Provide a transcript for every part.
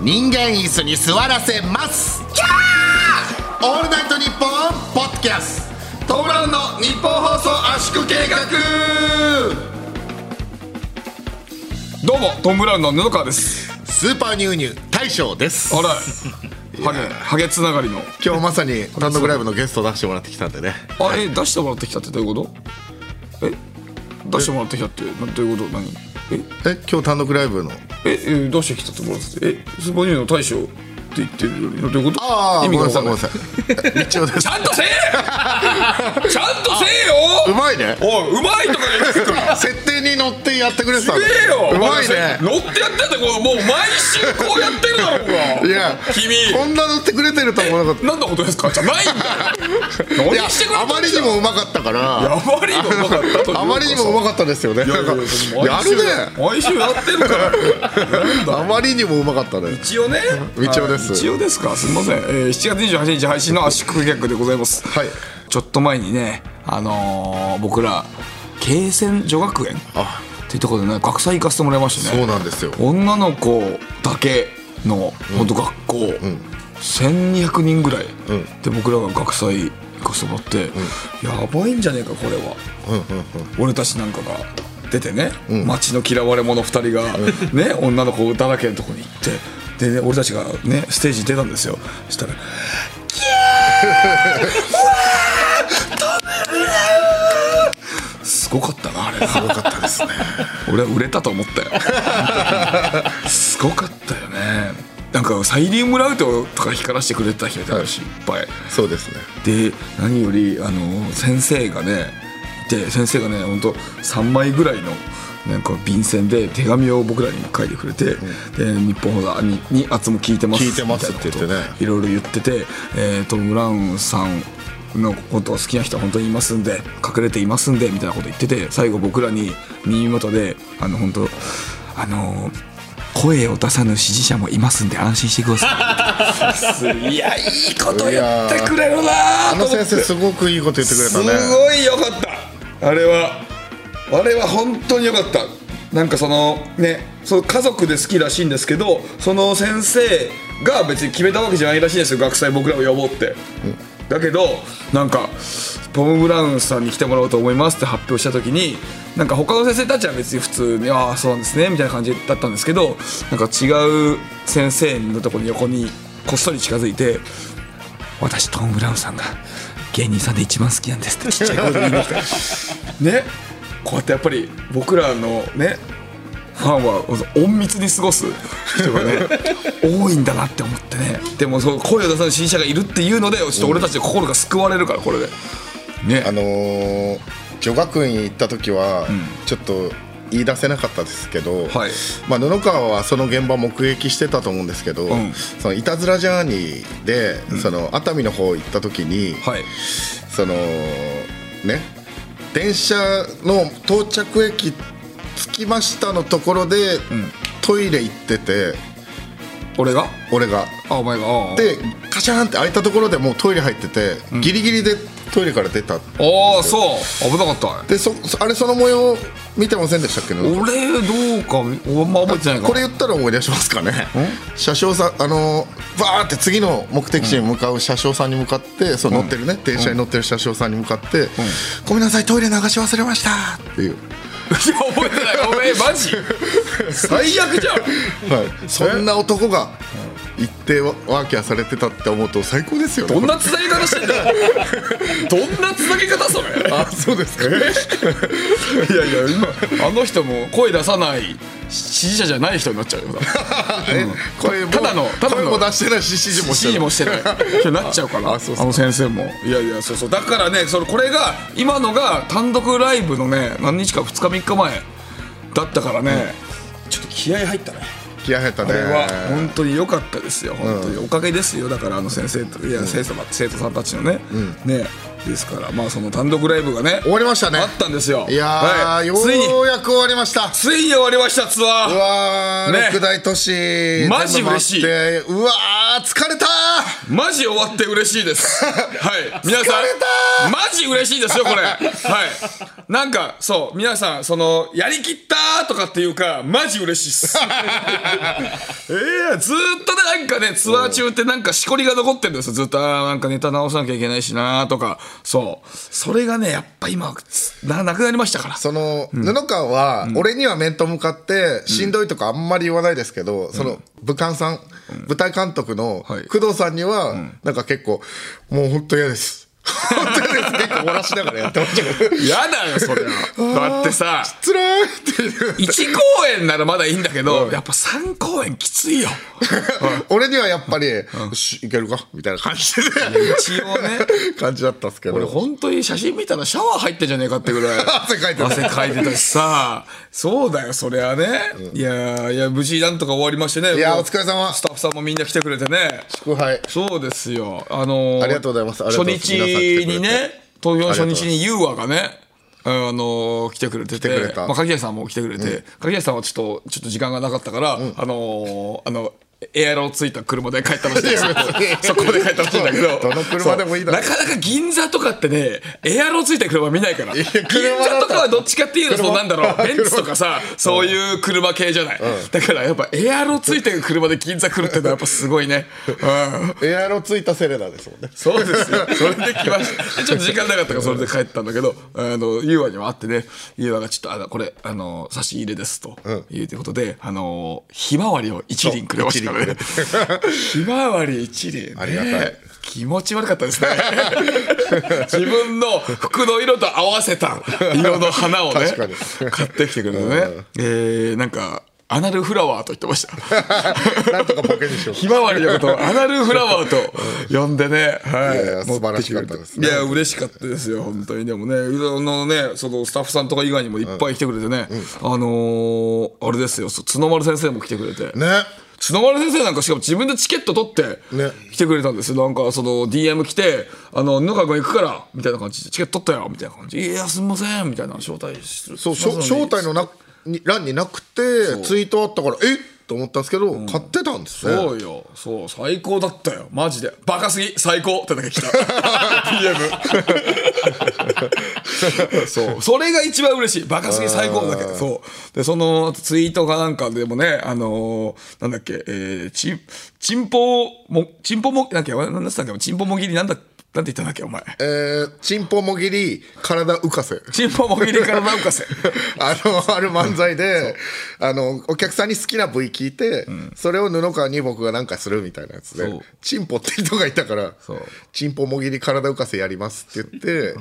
人間椅子に座らせます。キャー！オールナイトニッポンポッドキャスト。トム・ブラウンのニッポン放送圧縮計画。どうもトム・ブラウンの布川です。スーパーニューニュー大将です。あらハゲハゲつながりの。今日まさに単独ライブのゲスト出してもらってきたんでね。あえ出してもらってきたってどういうこと？え出してもらってきたってなどういうこと？何？え え今日単独ライブの？ええ出してきたってもらってえスーパーニューの大将って言ってるのどういうこと？ああ意味が分かんない。ちゃんとせえ ちゃんとせえよ！うまいね。おいうまいとか言ってくる。設定に乗ってやってくれてたすげえよ！うまいね。乗ってやってんだこうもう毎週こうやってるだろいや君。こんな乗ってくれてるとは思わなかっ何のことですか？じゃないんだよ。何してくれたあまりにもうまかったから。あまりにもうまかったあまりにもうまかったですよね。いやいやいやるね。毎週やってるから。あまりにもうまかったね。一応ね。一応です。一応ですか？すみません、えー、7月28日配信の圧縮計画でございます。はい。ちょっと前にねあのー僕ら慶泉女学園っあていうところでね学祭行かせてもらいましてね。そうなんですよ。女の子だけの本当学校、1200人ぐらい、ん。で僕らが学祭行かせてもらって、やばいんじゃねえかこれは、俺たちなんかが出てね、街の嫌われ者2人が、ね女の子だらけのとこに行ってでね俺たちがねステージに出たんですよ。そしたら「キャーすごかったなあれ。すごかったですね。俺は売れたと思ったよ。すごかったよね。なんかサイリウムライトとか光らせてくれてた人いたし、い、っぱい。そうですね。で何よりあの先生がねいて先生がね本当3枚ぐらいのなんか便箋で手紙を僕らに書いてくれて、で日本放送にに圧も聞いてます聞いてますって言ってね。いろいろ言ってて、えートム・ブラウンさんのことを好きな人は本当にいますんで隠れていますんでみたいなこと言ってて最後僕らに耳元であの本当あの声を出さぬ支持者もいますんで安心してください。いやいいこと言ってくれるなあの先生すごくいいこと言ってくれたすねごいよかった。あれはあれは本当によかった。なんかそのねそう家族で好きらしいんですけどその先生が別に決めたわけじゃないらしいんですよ学祭僕らを呼ぼうって、だけどなんかトム・ブラウンさんに来てもらおうと思いますって発表した時になんか他の先生たちは別に普通に「ああそうなんですね」みたいな感じだったんですけどなんか違う先生のところに横にこっそり近づいて私トム・ブラウンさんが芸人さんで一番好きなんですってちっちゃい声で言いました。ね。こうやってやっぱり僕らのねファンは隠密に過ごす人がね多いんだなって思ってね。でもそう声を出さない支持者がいるっていうのでちょっと俺たちの心が救われるからこれで。ね。あのー女学院行った時はちょっと言い出せなかったですけど、はい。まあ、布川はその現場目撃してたと思うんですけど、ん。そのいたずらジャーニーで、その熱海の方行った時に、はい。そのね電車の到着駅着きましたのところで、トイレ行ってて俺が？俺が。あお前が？でカシャーンって開いたところでもうトイレ入ってて、ギリギリでトイレから出た。ああそう。危なかった。でそそあれその模様見てませんでしたっけね俺どうかあんま覚えてないかこれ言ったら思い出しますかね。車掌さんあのバーって次の目的地に向かう車掌さんに向かって、その乗ってるね。電車に乗ってる車掌さんに向かって「ごめんなさいトイレ流し忘れました」っていう、覚えてない。お前マジ？最悪じゃん。はい、そんな男が行ってワーキャーされてたって思うと最高ですよね。どんなつなぎ方してんだよ。どんなつなぎ方それ。あそうですか。いやいや今。あの人も声出さない支持者じゃない人になっちゃうよ。え声もただのただの。声も出してないし指示もしてないもしてない。なっちゃうから。あの先生も。いやいやそうそう。だからねそれこれが今のが単独ライブのね何日か2日3日前だったからね、ちょっと気合入ったね気合入ったね。これは本当に良かったですよ。本当におかげですよ。だからあの先生といや生徒生徒さんたちのね、ね。ですからまあその単独ライブがね終わりましたね。あったんですよ。いやー、よはい。ついに。うやく終わりました。ついに終わりましたツアー。うわー、ね。六大都市マジ嬉しい。うわー疲れたマジ終わって嬉しいです。はい。皆さんマジ嬉しいですよ、これ。はい。なんか、そう、皆さん、その、やりきったとかっていうか、マジ嬉しいっす。ええずーっとね、なんかね、ツアー中ってなんかしこりが残ってるんですよ。ずっと、あーなんかネタ直さなきゃいけないしなとか、そう。それがね、やっぱ今、な、なくなりましたから。その、布川は、俺には面と向かって、しんどいとかあんまり言わないですけど、その、武漢さん、舞台監督のはい工藤さんには、なんか結構、もう本当嫌です。本当嫌です。結構漏らしながらやってましたけど。やだよ、それは。だってさ、辛いっていう。1公演ならまだいいんだけど、やっぱ3公演きついよ。俺にはやっぱり、よしいけるかみたいな感じで、一応ね。感じだったんですけ俺ど。本当に写真見たらシャワー入ってんじゃねえかってぐらい汗かいてた汗かいてたしさそうだよそりゃね、いやいや無事なんとか終わりましてねいやお疲れ様スタッフさんもみんな来てくれてね祝杯。そうですよあのーありがとうございますありがとうございます初日にね投票初日にユーアがねあのー来てくれててまあ、鍵谷さんも来てくれて、鍵谷さんはちょっとちょっと時間がなかったから、あのーあのエアロついた車で帰ったらしいんですよそこで帰ったらしいんだけどどの車でもいいだなかなか銀座とかってねエアロついた車見ないから銀座とかはどっちかっていうとそうなんだろうベンツとかさそういう車系じゃない、だからやっぱエアロついてる車で銀座来るってのはやっぱすごいね。うん。エアロついたセレナですもんね。そうですよ。それで来ました。でちょっと時間なかったからそれで帰ったんだけど、あの、ユーアにも会ってね、ユーアがちょっと、あの、これ、あの、差し入れですと、いうことで、あの、ひまわりを一輪くれましたからね。ひまわり一輪、ね。ありがたい気持ち悪かったですね。自分の服の色と合わせた色の花をね 買ってきてくれてね。えー、なんか、アナルフラワーと言ってました。なんとかボケにしよう。ひまわりのことをアナルフラワーと呼んでね、はいいや素晴らしかったですねいや、嬉しかったですよ、本当に。でもね、あのね、そのスタッフさんとか以外にもいっぱい来てくれてね、あのーあれですよ、角丸先生も来てくれて。ね。角丸先生なんかしかも自分でチケット取ってね。来てくれたんです。よ、なんかその DM 来て「あの布川君行くから」みたいな感じ。で「チケット取ったよ」みたいな感じ。で「いやすみません」みたいな招待する。そう、招待のなに欄になくて、ツイートあったから、え？っと思ったんですけど、買ってたんですね。そうよ。そう最高だったよ。マジで。バカすぎ。最高。ってだけ来た。DM そう。それが一番嬉しい。バカすぎ最高だけど。そう。でそのツイートかなんかでもねあのーなんだっけえー、ちんちんぽもちんぽもなんだっったっけちんぽもぎりなんだなんて言ったんだっけお前。えー、チンポもぎり、体浮かせ。ちんぽもぎりからなんかせ。あの、ある漫才で、あの、お客さんに好きな部位聞いて、それを布川に僕がなんかするみたいなやつでチンポって人がいたからチンポもぎり体浮かせやりますって言って、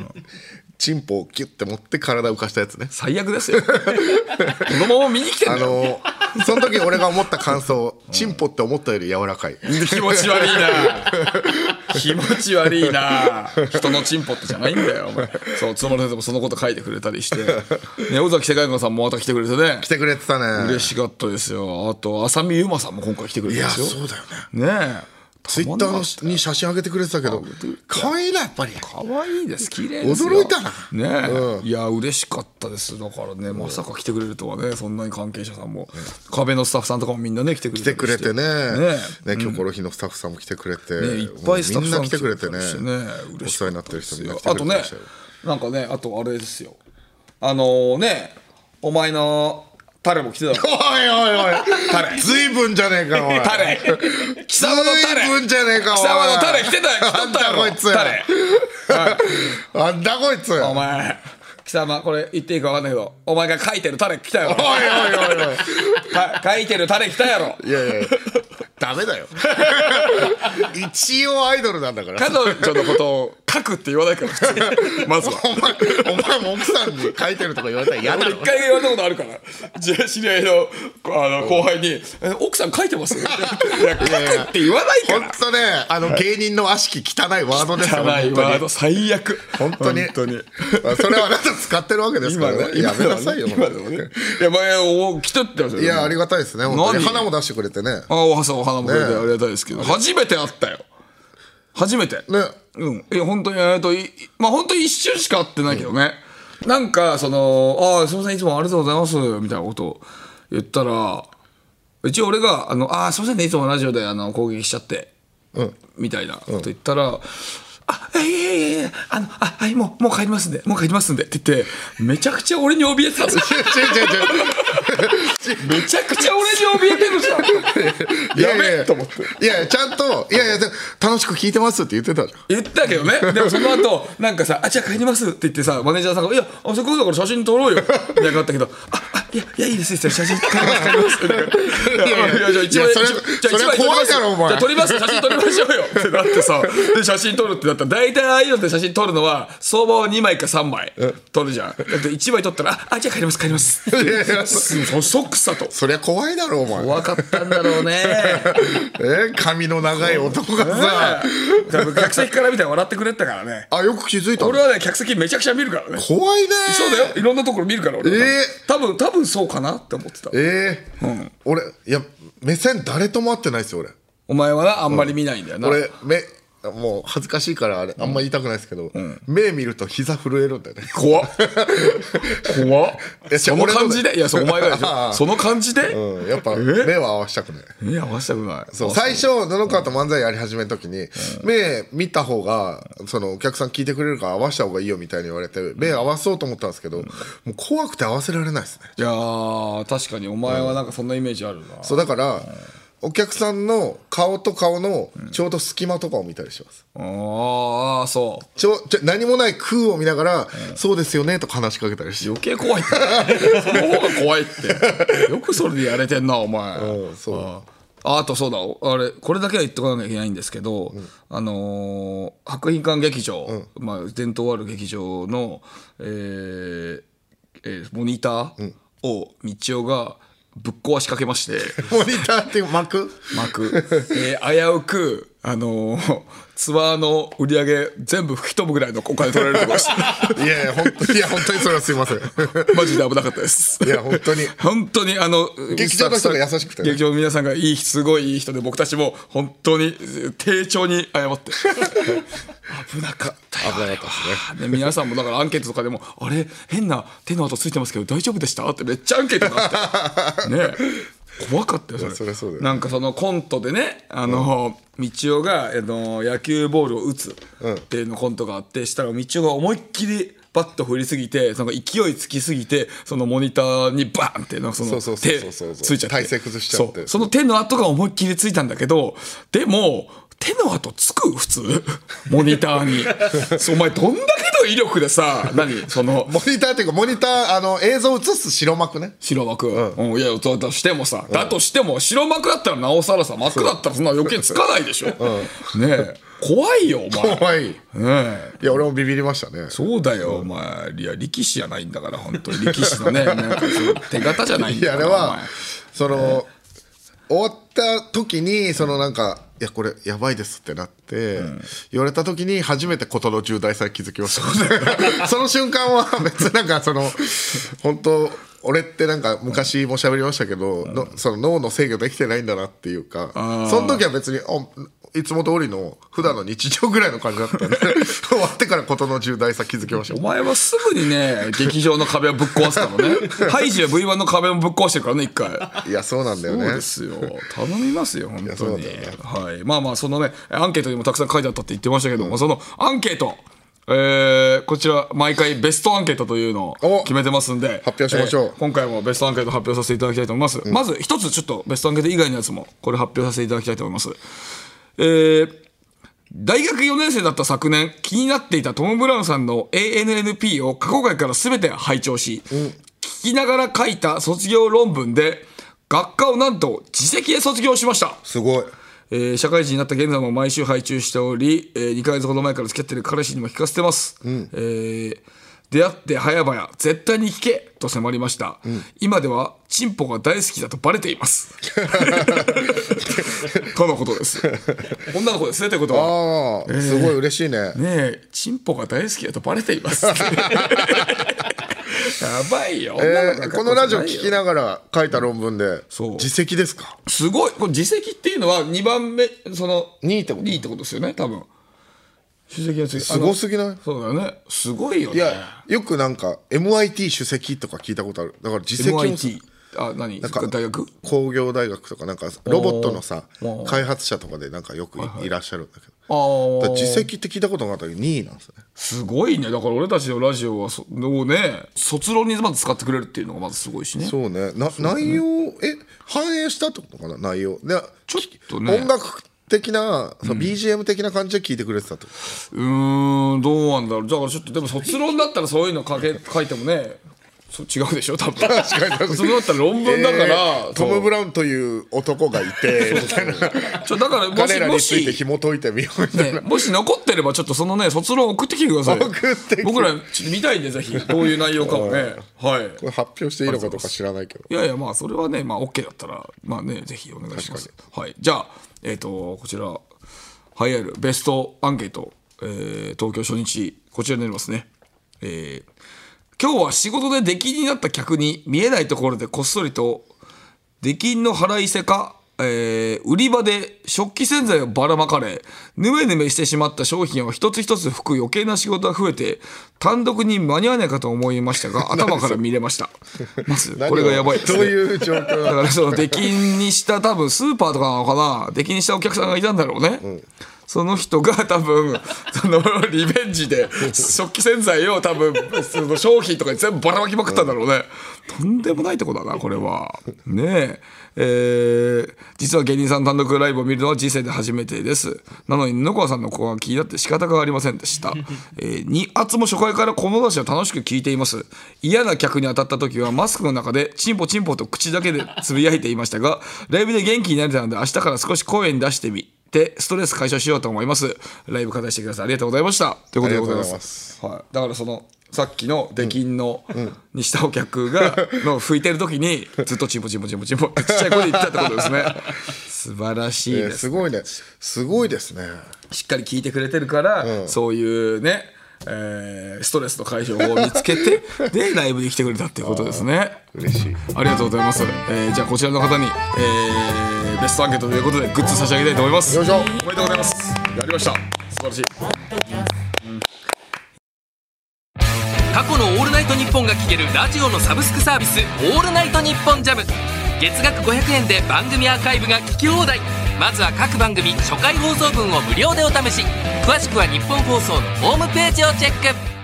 チンポをキュッて持って体浮かしたやつね。最悪ですよ。子供も見に来てんあだよ。の、その時俺が思った感想、チンポって思ったより柔らかい。気持ち悪いな。気持ち悪いな。人のチンポってじゃないんだよお前。そうつま先生もそのこと書いてくれたりして、ね、尾崎世界観さんもまた来てくれてね。来てくれてたね。嬉しかったですよ。あと浅見ゆまさんも今回来てくれいや、てますよ。そうだよね。ねえツイッターに写真上げてくれてたけど、可愛いな、やっぱり。可愛いです。綺麗ですよ。驚いたな。ねえ、いや嬉しかったです。だからねまさか来てくれるとはねそんなに関係者さんも、壁のスタッフさんとかもみんなね来てくれ来てくれてね、ねね、キョコロヒのスタッフさんも来てくれて、ね、いっぱいスタッフさん来てくれてね、お嬉し世話になってる人みんな来てあとねくれてましたよ。なんかね。あとあれですよ。あのー、ねお前のタレも来てたろおいおいおい、タレ。ずいぶんじゃねえか、おい。タレ。貴様のタレ。ずいぶんじゃねえか、おい。貴様のタレ来てたよ。来とったやろいつ。タレ。あんだこいつ。おいお前貴様これ言っていいか分かんないけどお前が書いてるタレ来たやろおいおいおい。か 書いてるタレ来たやろ。いやいや、ダメだよ。一応アイドルなんだから。彼女のことを書くって言わないから普通に。まずは。お前お前も奥さんに書いてるとか言われたら嫌だろ。俺一回言われたことあるからじゃあ知り合いのあの後輩に「え奥さん書いてます? 」いや書くって言わないから。本当ねあの芸人の悪しき汚いワードですよ。汚いワード最悪。本当に。本当に。まあそれはあなた使ってるわけですから。ねやめなさいよ今でもね。いや前お来てってますよ。いやありがたいですね本当に。何花も出してくれてね。あおはさんお花もくれてねありがたいですけど、初めて会ったよ。初めて。ね。うん。いや本当にえっといまあ本当に一瞬しか会ってないけどね、なんかその「ああすみませんいつもありがとうございます」みたいなことを言ったら一応俺が「あのあーすみませんねいつもラジオであの攻撃しちゃって」うん。みたいなこと言ったら「あいやいやいやいやあのあはいもうもう帰りますんでもう帰りますんで」って言ってめちゃくちゃ俺に怯えてたんですよめちゃくちゃ俺に怯えてるじゃん。いやや。べえと思って。いやいやちゃんといやいやで楽しく聞いてますって言ってたじゃん。言ったけどね。でもその後なんかさ「あじゃあ帰ります」って言ってさマネージャーさんが「いやあせっかくだから写真撮ろうよ」みたいなったけど「ああいやいやいいですいいです。写真帰ります帰ります」って言っていやいやじゃあ一怖いだろお前。じゃあ撮ります写真撮りましょうよ。ってなってさで写真撮るってなったら大体ああいうのって写真撮るのは相場は2枚か3枚撮るじゃん。だって1枚撮ったら「ああじゃあ帰ります帰ります」いやいやすそそくさと。そりゃ怖いだろお前。怖かったんだろうね。え？髪の長い男がさ。客席から見たら笑ってくれてたからね。あよく気づいたの。俺はね客席めちゃくちゃ見るからね。怖いね。そうだよ。いろんなところ見るから俺は。え？多分多分そうかなって思ってた。ええ俺いや目線誰とも合ってないですよ俺。お前はなあんまり見ないんだよな、俺目もう恥ずかしいからあれあんま言いたくないですけど、目見ると膝震えるんだよね。怖っ。怖っ。やその感じで？いやそうお前がでしょ。その感じで？うん。やっぱ目は合わしたくない。目合わせたくない。そう最初布川と漫才やり始めた時に、目見た方がそのお客さん聞いてくれるから合わせた方がいいよみたいに言われて目合わそうと思ったんですけど、もう怖くて合わせられないですね。いやー確かに。お前はなんかそんなイメージあるな、そうだから、お客さんの顔と顔のちょうど隙間とかを見たりします、ああそう。ちょちょ何もない空を見ながら、そうですよねとか話しかけたりして。余計怖いって。その方が怖いって。よくそれでやれてんなお前。うんそう。あああとそうだ。あれこれだけは言っとかなきゃいけないんですけど、あのー博品館劇場、まあ、伝統ある劇場の、えーえーモニターを道夫がぶっ壊しかけまして。モニターっていう幕幕、えー危うく、あのーツアーの売り上げ全部吹き飛ぶぐらいのお金取られるところでした いやいや本当いや本当にそれはすいません。マジで危なかったです。いや本当に。本当にあの劇場の人が優しくてね。劇場の皆さんがいいすごいいい人で僕たちも本当に丁重に謝って。危なかったよ。危なかったですね。ね皆さんもだからアンケートとかでも「あれ？変な手の跡ついてますけど大丈夫でした?」ってめっちゃアンケートがあって。ね怖かったよそれ。そなんかそのコントでねあの、道夫があの野球ボールを打つっていうのコントがあってしたら道夫が思いっきりバット振りすぎてその勢いつきすぎてそのモニターにバーンってなんかそのそうそう手ついちゃって。体勢崩しちゃって。その手の跡が思いっきりついたんだけどでも手の跡つく？普通。モニターに。お前どんだけの威力でさ何？その。モニターっていうかモニターあの映像映す？白幕ね。白幕、うん。いやだとしてもさ、だとしても白幕だったらなおさらさ幕だったらそんな余計つかないでしょ、ねえ。怖いよお前。怖い。いねえ。や俺もビビりましたね。そうだよ、お前。いや力士じゃないんだから本当に。力士のね なんか手形じゃないんいだからやあれはその終わった時にそのなんか「いやこれやばいです」ってなって言われた時に初めて事の重大さに気づきました。その瞬間は別になんかその本当俺ってなんか昔も喋りましたけど、のその脳の制御できてないんだなっていうかその時は別にあいつも通りの普段の日常ぐらいの感じだったんで 終わってから事の重大さ気づきましたお前はすぐにね劇場の壁をぶっ壊すからね。ハイジは V1 の壁もぶっ壊してるからね一回。いやそうなんだよそうねですよ。頼みますよ本当に、ね。はい。まあまあそのねアンケートにもたくさん書いてあったって言ってましたけども、そのアンケート。えーこちら毎回ベストアンケートというのをお決めてますんで発表しましょう。えー今回もベストアンケート発表させていただきたいと思います、まず一つちょっとベストアンケート以外のやつもこれ発表させていただきたいと思いますえー大学4年生だった昨年気になっていたトム・ブラウンさんの ANNP を過去回から全て拝聴し、聞きながら書いた卒業論文で学科をなんと自責で卒業しました。すごい。えー社会人になった現在も毎週拝中しており、え2ヶ月ほど前から付き合ってる彼氏にも聞かせてます、えー出会って早々絶対に聞けと迫りました、今ではチンポが大好きだとバレています。とのことです。女の子ですねということは。ああ、すごい嬉しいね。ねえチンポが大好きだとバレています。やばいよ、女えーこのラジオ聞きながら書いた論文で自責ですか？すごい。これ自責っていうのは2番目その2位ってこと？2位ってことですよね多分主席がついすごすぎない？そうだよね。すごいよね。いやよくなんか MIT 首席とか聞いたことある。だから自責も MIT あ何？か大学？工業大学とかなんかロボットのさ開発者とかでなんかよくいいらっしゃるんだけあどだからあ自責って聞いたことなかったけど2位なんですね。すごいね。だから俺たちのラジオはそもうね卒論にまず使ってくれるっていうのがまずすごいしね。そうね。な内容え反映したってことかな？内容。でちょっとね。音楽的な、その BGM 的な感じで聞いてくれてたと。うーんどうなんだろう。だからちょっとでも卒論だったらそういうの書け 書いてもねそ違うでしょ多分。確かに確かに。卒論だったら論文だから、えートム・ブラウンという男がいてみたいな。ちょだからも彼しもらについてし紐解いてみようみたいな、ね、もし残ってればちょっとそのね卒論送ってきてください。送ってきて。僕らちょっと見たいんでぜひ。どういう内容かもね。はい。これ発表していいのかどうか知らないけど。いやいやまあそれはねまあ OK だったらまあねぜひお願いします。はい。じゃあえっ、とこちら栄えあるベストアンケート、えー東京初日こちらになりますね。えー今日は仕事で出禁になった客に見えないところでこっそりと出禁の払いせか、えー売り場で食器洗剤をばらまかれぬめぬめしてしまった商品を一つ一つ拭く余計な仕事が増えて単独に間に合わないかと思いましたが 頭から見れました。まず これがやばいです どうねいう状況？だからその出禁にした多分スーパーとかなのかな？出禁にしたお客さんがいたんだろうね、その人が 多分そのリベンジで食器洗剤を多分その商品とかに全部ばらまきまくったんだろうね、とんでもないとこだなこれは。ねえ。えー実は芸人さん単独ライブを見るのは人生で初めてです。なのに布川さんの子が気になって仕方がありませんでした、えー、2圧も初回からこの出しを楽しく聞いています。嫌な客に当たった時はマスクの中でチンポチンポと口だけでつぶやいていましたがライブで元気になれたので明日から少し声に出してみてストレス解消しようと思います。ライブ開催してください。ありがとうございました。ということでございます。はい、だからそのさっきの出禁の、にしたお客が の拭いてる時にずっとチンポチンポチンポチンポってちっちゃい声で言ってたってことですね。素晴らしいえーですすごいね。すごいですね。しっかり聞いてくれてるから、そういうね、えーストレスの解消法を見つけて でライブに来てくれたっていうことですね。嬉しい。ありがとうございます、えーじゃあこちらの方に、えーベストアンケートということでグッズ差し上げたいと思います。よいしょ。おめでとうございます。やりました。素晴らしい。過去の「オールナイトニッポン」が聴けるラジオのサブスクサービス「オールナイトニッポンジャム。月額500円で番組アーカイブが聞き放題。まずは各番組初回放送分を無料でお試し。詳しくは日本放送のホームページをチェック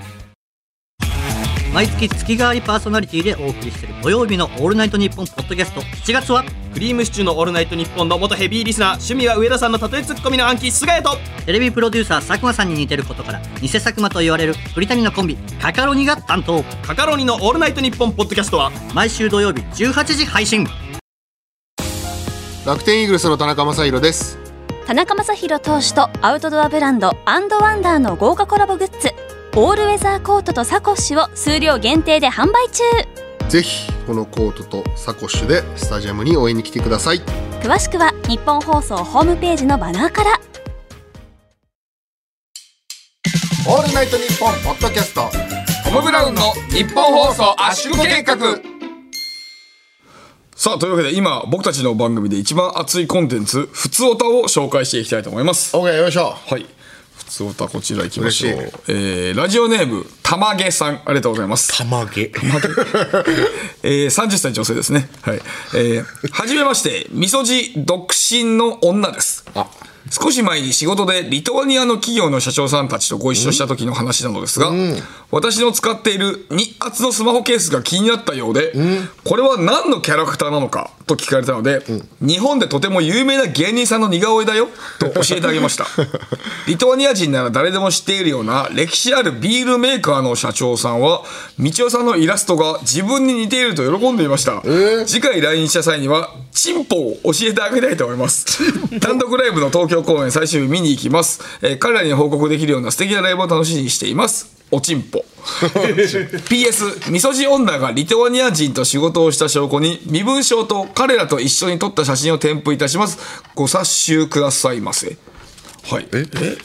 毎月月替わりパーソナリティでお送りしている土曜日の「オールナイトニッポン」ポッドキャスト。7月はクリームシチューのオールナイトニッポンの元ヘビーリスナー趣味は上田さんの例えツッコミの暗記菅谷と。テレビプロデューサー佐久間さんに似てることから偽佐久間と言われる鳥谷のコンビカカロニが担当。カカロニのオールナイトニッポンポッドキャストは？毎週土曜日18時配信。楽天イーグルスの田中将大です。田中将大投手とアウトドアブランドアンドワンダーの豪華コラボグッズオールウェザーコートとサコッシュを数量限定で販売中。ぜひこのコートとサコッシュでスタジアムに応援に来てください。詳しくは日本放送ホームページのバナーから。オールナイトニッポンポッドキャストトム・ブラウンの日本放送圧縮計画。さあというわけで今僕たちの番組で一番熱いコンテンツ「ふつおた」を紹介していきたいと思います。OK よいしょ。はいふつおたこちらいきましょう。えーラジオネームたまげさんありがとうございますたまげえー、30歳女性ですね。はい。えー、はじめまして、みそじ独身の女です。あ少し前に仕事でリトアニアの企業の社長さんたちとご一緒した時の話なのですが、私の使っている日圧のスマホケースが気になったようで、これは何のキャラクターなのかと聞かれたので、日本でとても有名な芸人さんの似顔絵だよと教えてあげました。リトアニア人なら誰でも知っているような歴史あるビールメーカーの社長さんは、道夫さんのイラストが自分に似ていると喜んでいました。次回来日した際には、チンポを教えてあげたいと思います。単独ライブの東京公演最終日見に行きます。えー彼らに報告できるような素敵なライブを楽しみにしています。おちんぽ。PS、みそじ女がリトアニア人と仕事をした証拠に、身分証と彼らと一緒に撮った写真を添付いたします。ご察しくださいませ。はい。ええ？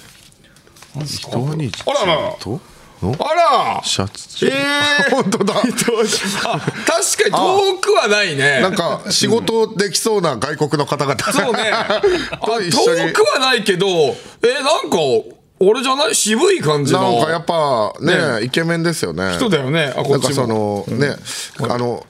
あらららとあらシャツえー、本当だあ確かに遠くはないね。なんか仕事できそうな外国の方々そうね。遠くはないけど、え、なんか、俺じゃない渋い感じの。なんかやっぱねねイケメンですよね人だよね。あ、こなんかっちも。そのねあの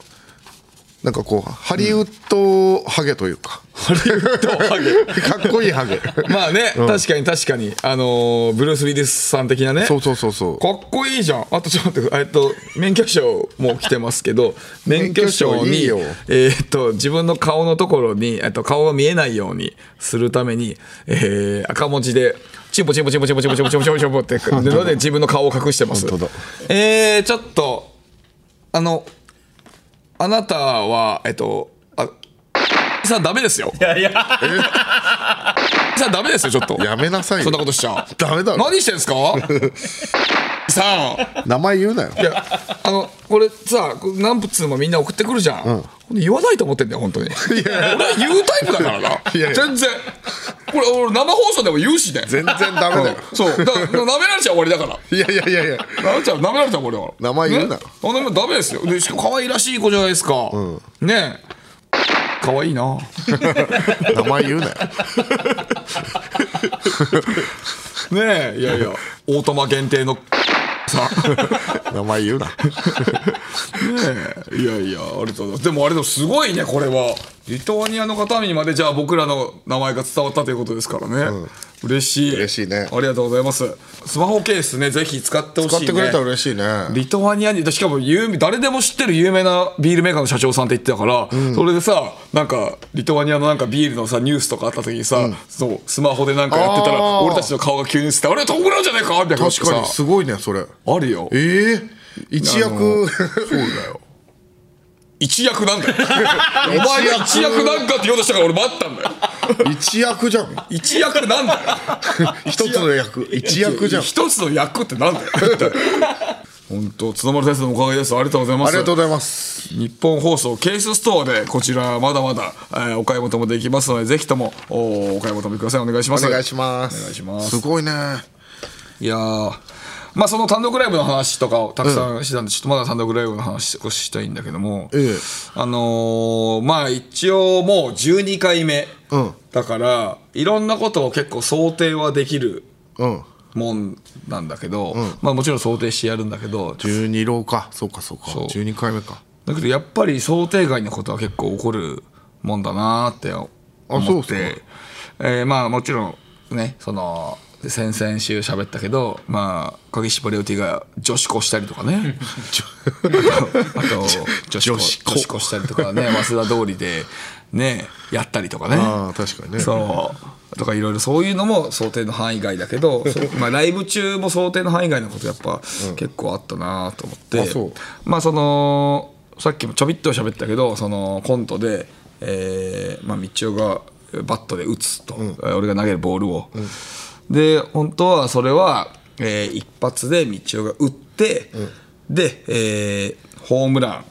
なんかこうハリウッドハゲというかハリウッドハゲ。かっこいいハゲまあね、確かに確かに。あのーブルース・ウィリスさん的なね。そうそうそうそうかっこいいじゃん。あとちょっと待って、えっと、免許証も来てますけど、免許証に、免許証いいよえーっと、自分の顔のところに、えっと、顔が見えないようにするために、えー赤文字で、チンポチンポチンポチンポチンポチンポチンポチンポチンポって、ので自分の顔を隠してます。本当だえー、ちょっと、あの、あなたは、えっと、あ、さあダメですよ。いやいや。さあダメですよ、ちょっと。やめなさいよそんなことしちゃ。ダメだろ何してんすか？さあ。名前言うなよいや、あの、これさ、何通もみんな送ってくるじゃん。ほんで言わないと思ってんだよ、本当に。俺は言うタイプだからな。いやいや全然。これ、俺生放送でも言うしね。全然ダメだようんそう。だから、舐められちゃ終わりだから。いやいやいやいや舐められちゃう、舐められちゃ終わりだから。名前言うなねあでもダメですよ。で、しかも可愛らしい子じゃないですか。ねえ。可愛いな。名前言うなよ ねえ。いやいや、オートマ限定のさ。名前言うなねえいやいやありがとうございますでもあれでもすごいねこれはリトアニアの方にまでじゃあ僕らの名前が伝わったということですからね、嬉しい。嬉しいね。ありがとうございます。スマホケースねぜひ使ってほしい、ね、使ってくれたら嬉しいね。リトアニアにしかも有名誰でも知ってる有名なビールメーカーの社長さんって言ってたから、それでさなんかリトアニアのなんかビールのさニュースとかあった時にさ、そうスマホでなんかやってたら俺たちの顔が急に映ってあれトム・ブラウンじゃないかみたいな確かにすごいねそれ。あるよ。ええ一躍。そうだよ。一役なんだよ。お前が一役なんかって言おうとしたから俺待ったんだよ 一躍じゃん。一役なんだよ。一つの役。一役じゃん。一つの役ってなんだよ。本当角丸先生のおかげです。ありがとうございます。ありがとうございます。日本放送ケースストアでこちらまだまだ、えーお買い求めできますのでぜひともおお買い求めください。お願いします。お願いします。お願いします。すごいね。いやーまあその単独ライブの話とかをたくさんしてたんで、ちょっとまだ単独ライブの話少ししたいんだけども、ええ。あのーまあ一応もう12回目、うん。だからいろんなことを結構想定はできるうん。もんなんだけど、まあもちろん想定してやるんだけど12浪か。そうかそうか。そう。12回目か。だけどやっぱり想定外のことは結構起こるもんだなーって思ってえーまあもちろんねその先々週喋ったけどまあ鍵柴レオティが女子校したりとかね。あと女子校したりとかね早稲田通りでねやったりとかね。ああ確かにね。そう。とかいろいろそういうのも想定の範囲外だけど、まあ、ライブ中も想定の範囲外のことやっぱ結構あったなと思って、あそう。まあそのさっきもちょびっと喋ったけどそのコントで、えーまあ、道夫がバットで打つと、えー俺が投げるボールを、で本当はそれは、えー一発で道夫が打って、で、えーホームラン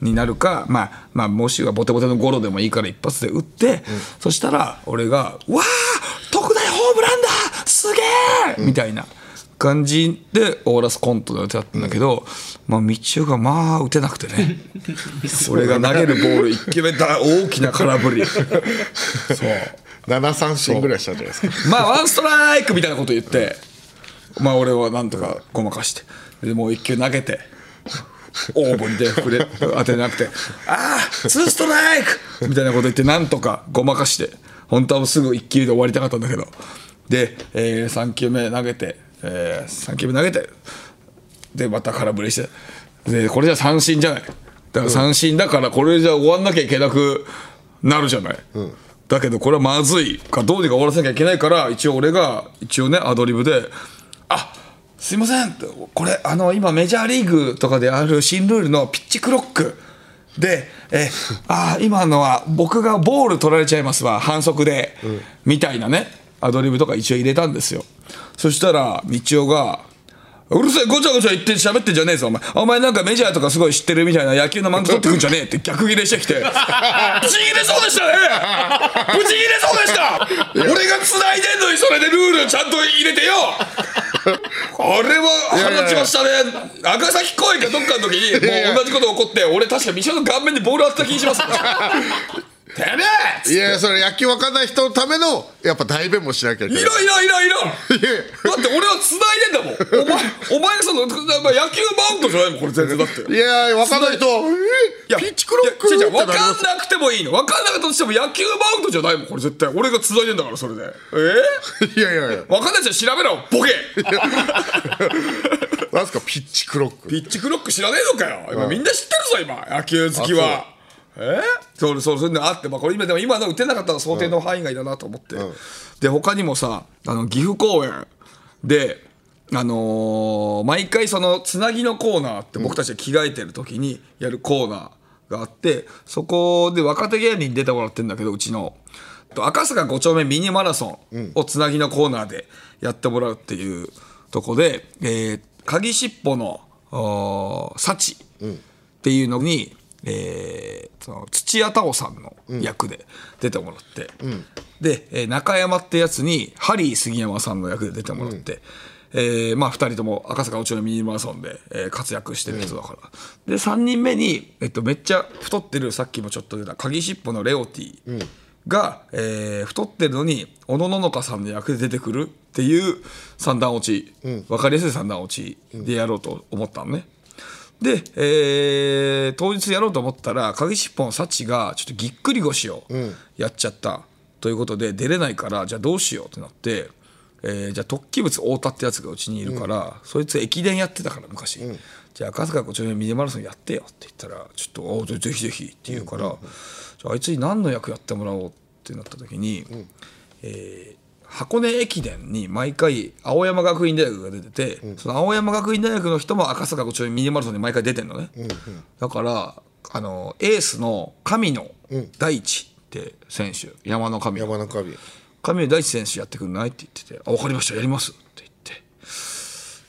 になるか、まあ、まあもしくはボテボテのゴロでもいいから一発で打って、そしたら俺が「わあ特大ホームランだすげえ!」みたいな感じで終わらすコントの予定だったんだけど、まあ道夫がまあ打てなくてね。俺が投げるボール一球目だ大きな空振り。そう。7三振ぐらいしたんじゃないですか。まあワンストライクみたいなこと言ってまあ俺はなんとかごまかしてでもう一球投げてオーブンで触れ 当てなくて「ああツーストライク!」みたいなこと言ってなんとかごまかして本当はすぐ1球で終わりたかったんだけど。で、え3球目投げて、え3球目投げてでまた空振りしてでこれじゃ三振じゃない。だから三振だからこれじゃ終わんなきゃいけなくなるじゃない、だけどこれはまずいかどうにか終わらせなきゃいけないから一応俺が一応ねアドリブで「あすいません。これあの今メジャーリーグとかである新ルールのピッチクロックでえあ今のは僕がボール取られちゃいますわ。反則で、みたいなね。アドリブとか一応入れたんですよ。そしたら道夫がうるさいごちゃごちゃ言って喋ってんじゃねえぞ。お前お前なんかメジャーとかすごい知ってるみたいな野球のマウント取ってくんじゃねえって逆ギレしてきて。ブチギレそうでしたね。ブチギレそうでした。俺が繋いでんのにそれでルールちゃんと入れてよあれは腹立ちましたね。赤崎公園かどっかの時にもう同じこと起こって俺確か道夫の顔面にボール当てた気にしますてめえいやいやそれ野球わかんない人のためのやっぱ代弁もしなきゃいけない。いろいろいろいろ。いや。だって俺は繋いでんだもん。お前お前がそのまあ野球マウントじゃないもんこれ全然だって。いやわかんない人。いやピッチクロックいや違う違う分ってなりますかんなくてもいいの。分かんなかったとしても野球マウントじゃないもんこれ絶対。俺が繋いでんだからそれで。え？いやいやいや。分かんないじゃん調べろボケ。なんすかピッチクロック。ピッチクロック知らねえのかよ。今みんな知ってるぞ今。野球好きはえ？そうそうそういうのあって、まあ、これ今でも今の打てなかったら想定の範囲外だなと思って、で他にもさあの岐阜公演であのー毎回そのつなぎのコーナーって僕たちが着替えてる時にやるコーナーがあってそこで若手芸人に出てもらってるんだけどうちの。と赤坂5丁目ミニマラソンをつなぎのコーナーでやってもらうっていうとこで、えー、鍵しっぽのあー幸っていうのに、えーその土屋太鳳さんの役で出てもらって、で、えー中山ってやつにハリー杉山さんの役で出てもらって、えーまあ、2人とも赤坂おちのミニマラソンで、えー活躍してる人だから、で3人目に、えっと、めっちゃ太ってるさっきもちょっと出た鍵しっぽのレオティが、えー太ってるのに小野ののかさんの役で出てくるっていう三段落ち、分かりやすい三段落ちでやろうと思ったのね。で、えー当日やろうと思ったら鍵しっぽの幸がちょっとぎっくり腰をやっちゃったということで出れないからじゃあどうしようってなって、えーじゃあ突起物太田ってやつがうちにいるから、そいつ駅伝やってたから昔、じゃあ赤坂5丁目ミニマラソンやってよって言ったらちょっとぜぜひぜひって言うから、じゃああいつに何の役やってもらおうってなった時に、えー箱根駅伝に毎回青山学院大学が出てて、その青山学院大学の人も赤坂5丁目ミニマラソンに毎回出てんのね、だからあのエースの神野大地って選手山の神。野山中日神野大地選手やってくんないって言ってて「あ分かりましたやります」って言って。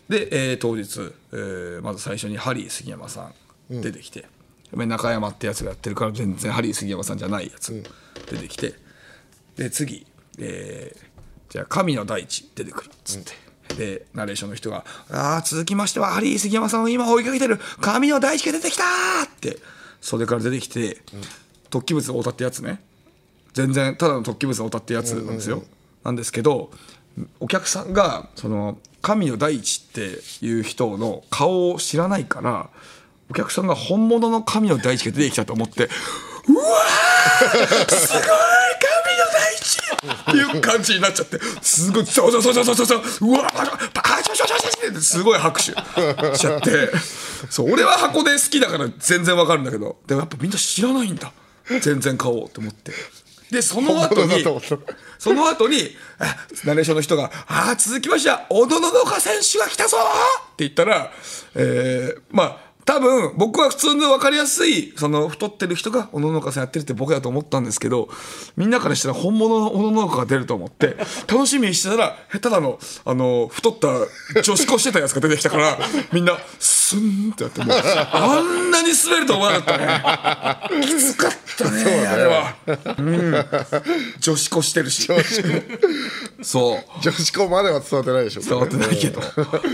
で、えー当日、えーまず最初にハリー杉山さん出てきて、中山ってやつがやってるから全然ハリー杉山さんじゃないやつ出てきて、で次、えーじゃあ神野大地出てくるっつって、でナレーションの人が「ああ続きましてはハリー杉山さんを今追いかけてる。神野大地が出てきた!」って袖から出てきて、突起物を太田ってやつね。全然ただの突起物を歌ってやつなんですよ、なんですけどお客さんがその神野大地っていう人の顔を知らないからお客さんが本物の神野大地が出てきたと思ってうわーすごいっていう感じになっちゃってすごいそうそうそうそうそうそううわーあちょちょちょちょってすごい拍手しちゃってそう俺は箱根好きだから全然わかるんだけどでもやっぱみんな知らないんだ全然買おうと思ってでその後にその後にあナレーションの人が「ああ続きましては小野ののか選手が来たぞ!」って言ったら、えーまあ多分僕は普通の分かりやすいその太ってる人が小野のかさんやってるって僕だと思ったんですけどみんなからしたら本物の小野のかが出ると思って楽しみにしてたらただのあの太った女子校してたやつが出てきたからみんなスンってやってもうあんなに滑ると思わなかったね。きつかったねあれは、うん、女子校してるし。そう。女子校までは伝わってないでしょ。伝わってないけど。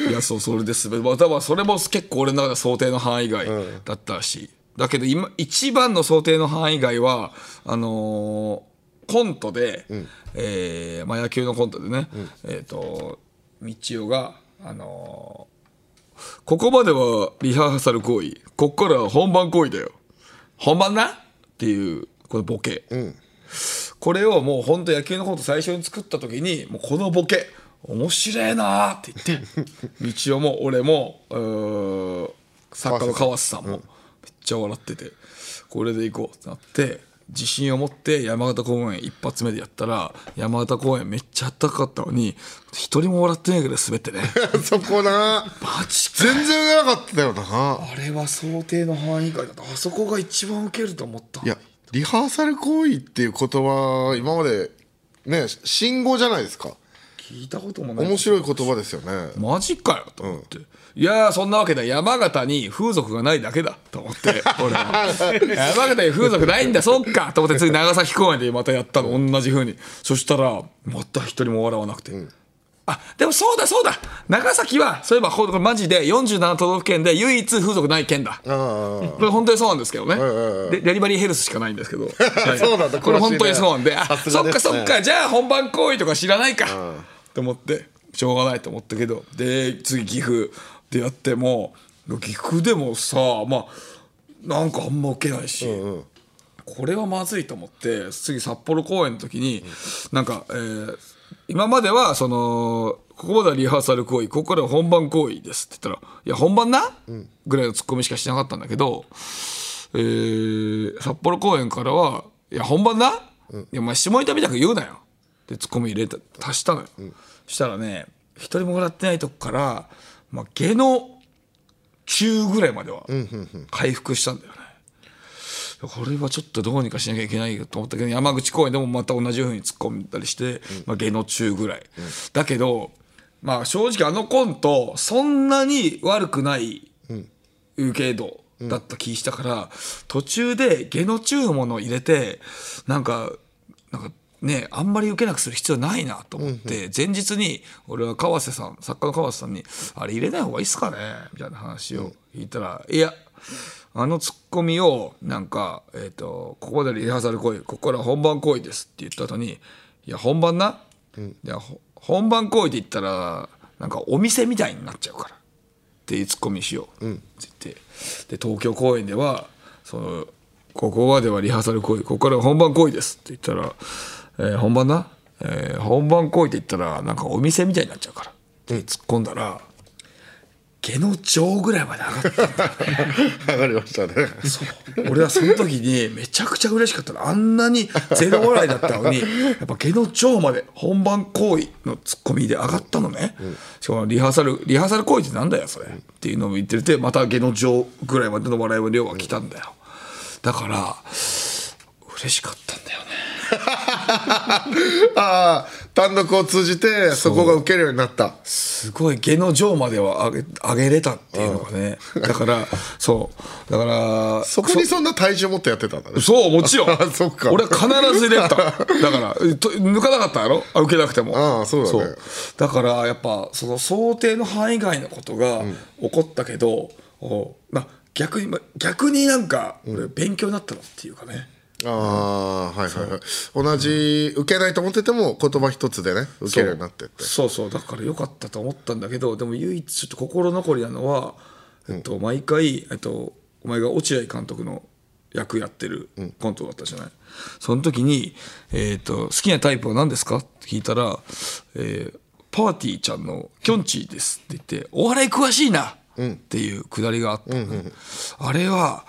いやそうそれですまあ多分それも結構俺の中で想定の範囲外だったし、だけど今一番の想定の範囲外はあのーコントで、えーまあ、野球のコントでね、えっ、と道夫があのーここまではリハーサル行為こっからは本番行為だよ。本番な？っていうこのボケ、これをもう本当野球のコント最初に作った時にもうこのボケ面白いなーって言って。道夫も俺もうー作家の川瀬さんもめっちゃ笑っててこれでいこうってなって自信を持って山形公演一発目でやったら山形公演めっちゃあったかかったのに一人も笑ってないぐらい滑ってね。そこな。マジか。全然なかったよな。あれは想定の範囲外だった。あそこが一番ウケると思った。いやリハーサル行為っていう言葉今までね信号じゃないですか聞いたこともない。面白い言葉ですよね。マジかよと思って、いやーそんなわけだ山形に風俗がないだけだ。と思って 俺は。山形に風俗ないんだそっか。と思って次長崎公園でまたやったの。同じ風に。そしたらまた一人も笑わなくて、あでもそうだそうだ。長崎はそういえばこれマジで47都道府県で唯一風俗ない県だ。これ本当にそうなんですけどね、でデリバリーヘルスしかないんですけど、は いそうなんだ。これ本当にそうなんで、あそっかそっか。じゃあ本番行為とか知らないか、と思ってしょうがないと思ったけどで次岐阜でやっても岐阜でもさまあなんかあんま受けないし、これはまずいと思って次札幌公演の時になんか、えー今まではそのここまではリハーサル行為ここからは本番行為ですって言ったら「いや本番な?」ぐらいのツッコミしかしなかったんだけど、えー札幌公演からは「いや本番な、いやお前下ネタみたく言うなよ」ってツッコミ入れた足したのよ、そしたらね一人も笑ってないとこから、まあ、下の中ぐらいまでは回復したんだよね、これはちょっとどうにかしなきゃいけないと思ったけど山口公園でもまた同じように突っ込んだりして、まあ、下の中ぐらい、だけどまあ正直あのコントそんなに悪くない受け度だった気したから、途中で下の中のものを入れてなんかなんかねあんまり受けなくする必要ないなと思って、前日に俺は川瀬さん作家の川瀬さんに「あれ入れない方がいいっすかね?」みたいな話を聞いたら「いやあのツッコミをなんか、えー、とここでリハーサル行為ここから本番行為ですって言った後に「いや本番な、いやほ本番行為で言ったらなんかお店みたいになっちゃうから」っていうツッコミしようって言って、で東京公演ではそのここまではリハーサル行為ここからは本番行為ですって言ったら、えー本番な、えー本番行為って言ったらなんかお店みたいになっちゃうから。って突っ込んだら、下の上ぐらいまで上がった。上がりましたね。俺はその時にめちゃくちゃ嬉しかったの。あんなにゼロ笑いだったのにやっぱ下の上まで本番行為のツッコミで上がったのね、しかもリハーサルリハーサル行為ってなんだよそれ、っていうのを言っててまた下の上ぐらいまでの笑いの量が来たんだよ。だから嬉しかったんだよね ああ単独を通じてそこが受けるようになった。すごい下の上までは上げ上げれたっていうのがね。だからそう。だからそこにそんな体重持ってやってたんだね。そうもちろん。あそっか。俺は必ず入れた。だからと抜かなかったやろ？あ受けなくても。ああそうだね。だからやっぱその想定の範囲外のことが起こったけど、おまあ逆にまあ逆になんか俺勉強になったのっていうかね、ああはいはいはい。同じ受けないと思ってても言葉一つでね受けるようになってって。そうそうだから良かったと思ったんだけどでも唯一ちょっと心残りなのは、えっと、毎回、えっと、お前が落合監督の役やってるコントだったじゃない、その時に、えっと「好きなタイプは何ですか?」って聞いたら、えーパーティーちゃんのきょんちぃです」って言って「お笑い詳しいな!」っていうくだりがあったのね、あれは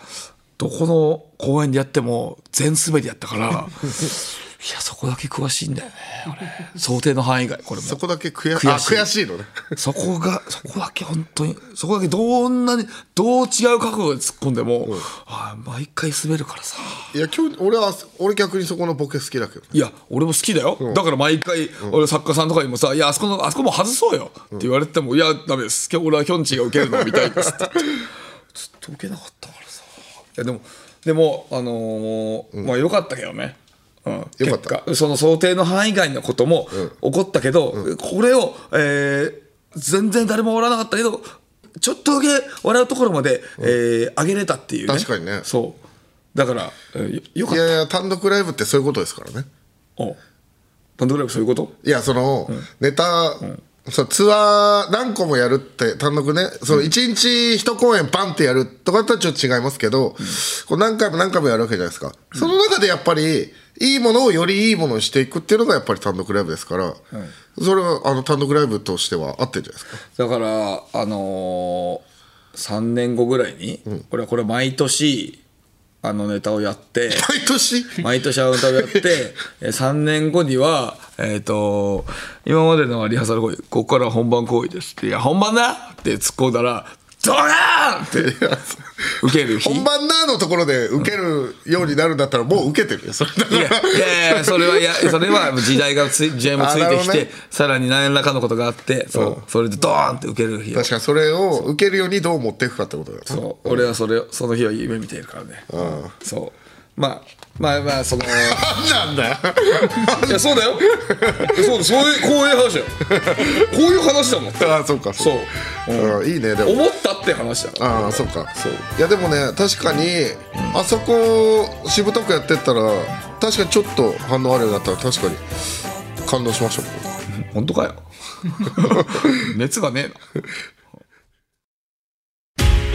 どこの公演でやっても全滑りやったから いやそこだけ詳しいんだよね俺 想定の範囲外これも。そこだけ悔悔しい。あ悔しいのね。そこがそこだけ本当にそこだけどんなにどう違う角度で突っ込んでも、あー毎回滑るからさ。いや今日俺は俺逆にそこのボケ好きだけどね。いや俺も好きだよ、だから毎回、俺作家さんとかにもさ「いやあそこのあそこも外そうよ」って言われても「いやダメです。今日俺はきょんちぃが受けるのを見たいです」って。ずっと受けなかったからやでもでもあのーまあよかったけどね。うん、よかった。その想定の範囲外のことも起こったけど、これを、えー全然誰も笑わなかったけどちょっとだけ笑うところまで、えー上げれたっていう、ね、確かにね。そう。だから、えーよよかった。いやいや単独ライブってそういうことですからね。お単独ライブそういうこと？いやその、ネタそうツアー何個もやるって単独ねその1日1公演パンってやるとかだったらちょっと違いますけど、こう何回も何回もやるわけじゃないですか、その中でやっぱりいいものをよりいいものにしていくっていうのがやっぱり単独ライブですから、それはあの単独ライブとしては合ってるんじゃないですか。だからあのー、3年後ぐらいに、これはこれは毎年あのネタをやって 毎年？毎年あのネタをやって え3年後にはえっ、と今までのはリハーサル行為ここからは本番行為ですって「いや本番だ!」って突っ込んだら「ドカーン!」って。受ける日。本番なのところで受けるようになるんだったらもう受けてるよそれ。いやらいやいやそれはいや それは時代がつい 時代もついてきて、ね。さらに何らかのことがあってそう。それでドーンって受ける日を。確かにそれを受けるようにどう持っていくかってことだよね。そう。俺はそれをその日は夢見ているからね。そうまあまあまあその。なんだよ。いやそうだよ。そうそういうこういう話だよ。こういう話だもん。ああそうか。そう。うん。いいねでも。思ったって話だああそうか。そう。いやでもね確かにあそこしぶとくやってったら確かにちょっと反応あるようになった。ら確かに。感動しました。僕 本当かよ。熱がねえな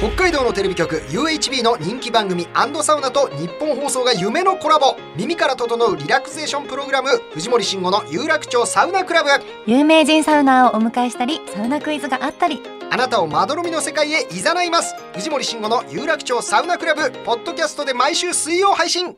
北海道のテレビ局 UHB の人気番組サウナと日本放送が夢のコラボ。耳から整うリラクゼーションプログラム。藤森慎吾の有楽町サウナクラブ。有名人サウナーをお迎えしたりサウナクイズがあったり。あなたをまどろみの世界へいざないます。藤森慎吾の有楽町サウナクラブ。ポッドキャストで毎週水曜配信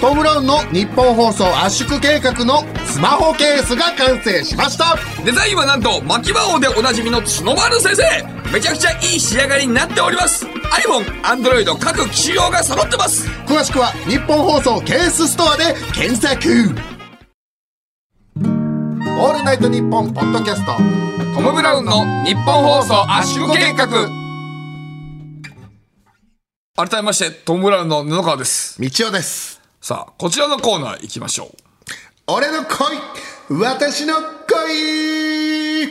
トム・ブラウンの日本放送圧縮計画のスマホケースが完成しました。デザインはなんと牧場王でおなじみの角丸先生。めちゃくちゃいい仕上がりになっております。iPhone、Android 各機種用が揃ってます。詳しくは日本放送ケースストアで検索。オールナイトニッポンポッドキャスト。トム・ブラウンの日本放送圧縮計画。改めましてトム・ブラウンの布川です。道夫ですさあこちらのコーナー行きましょう。俺の恋私の恋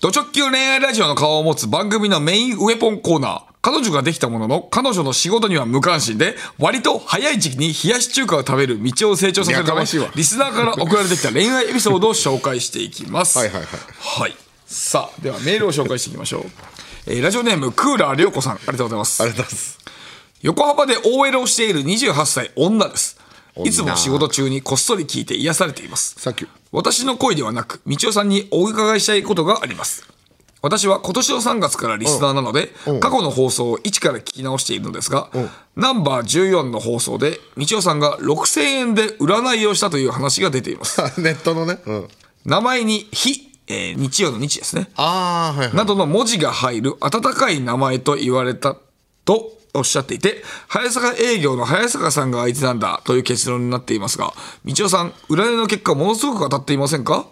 ド直球恋愛ラジオの顔を持つ番組のメインウェポンコーナー。彼女ができたものの彼女の仕事には無関心で割と早い時期に冷やし中華を食べる道を成長させるため リスナーから送られてきた恋愛エピソードを紹介していきます。はいはいはい。はいさあではメールを紹介していきましょう、えーラジオネームクーラー涼子さん。ありがとうございます。ありがとうございます横浜で OL をしている28歳女です。いつも仕事中にこっそり聞いて癒されています。サンキュー。私の恋ではなく道夫さんにお伺いしたいことがあります。私は今年の3月からリスナーなのでうん。過去の放送を一から聞き直しているのですがナンバー14の放送で道夫さんが6000円で占いをしたという話が出ています。ネットのね、うん、名前に「日」えー日曜の日ですね。ああはいはい。などの文字が入る温かい名前と言われたとおっしゃっていて早坂営業の早坂さんが相手なんだという結論になっていますが道夫さん占いの結果ものすごく当たっていませんか？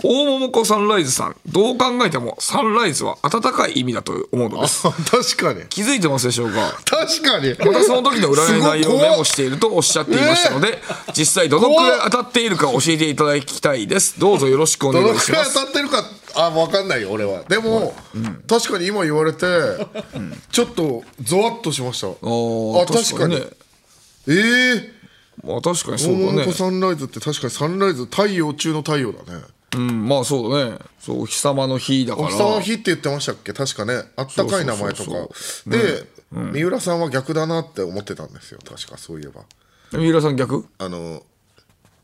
大桃子サンライズさんどう考えてもサンライズは温かい意味だと思うのです。確かに。気づいてますでしょうか？確かに。またその時の占いの内容をメモしているとおっしゃっていましたので、実際どのくらい当たっているか教えていただきたいです。どうぞよろしくおど願いします。のくらい当たってるかあ分かんないよ俺は。でも、確かに今言われて、ちょっとゾワッとしました。あー確かに。ええまあ確かにそ大うだね。サンライズって確かにサンライズ太陽中の太陽だね。うん、まあそうだね。そう、お日様の日だから。お日様の日って言ってましたっけ？確かね。あったかい名前とか。で、三浦さんは逆だなって思ってたんですよ確かそういえば。三浦さん逆？あの、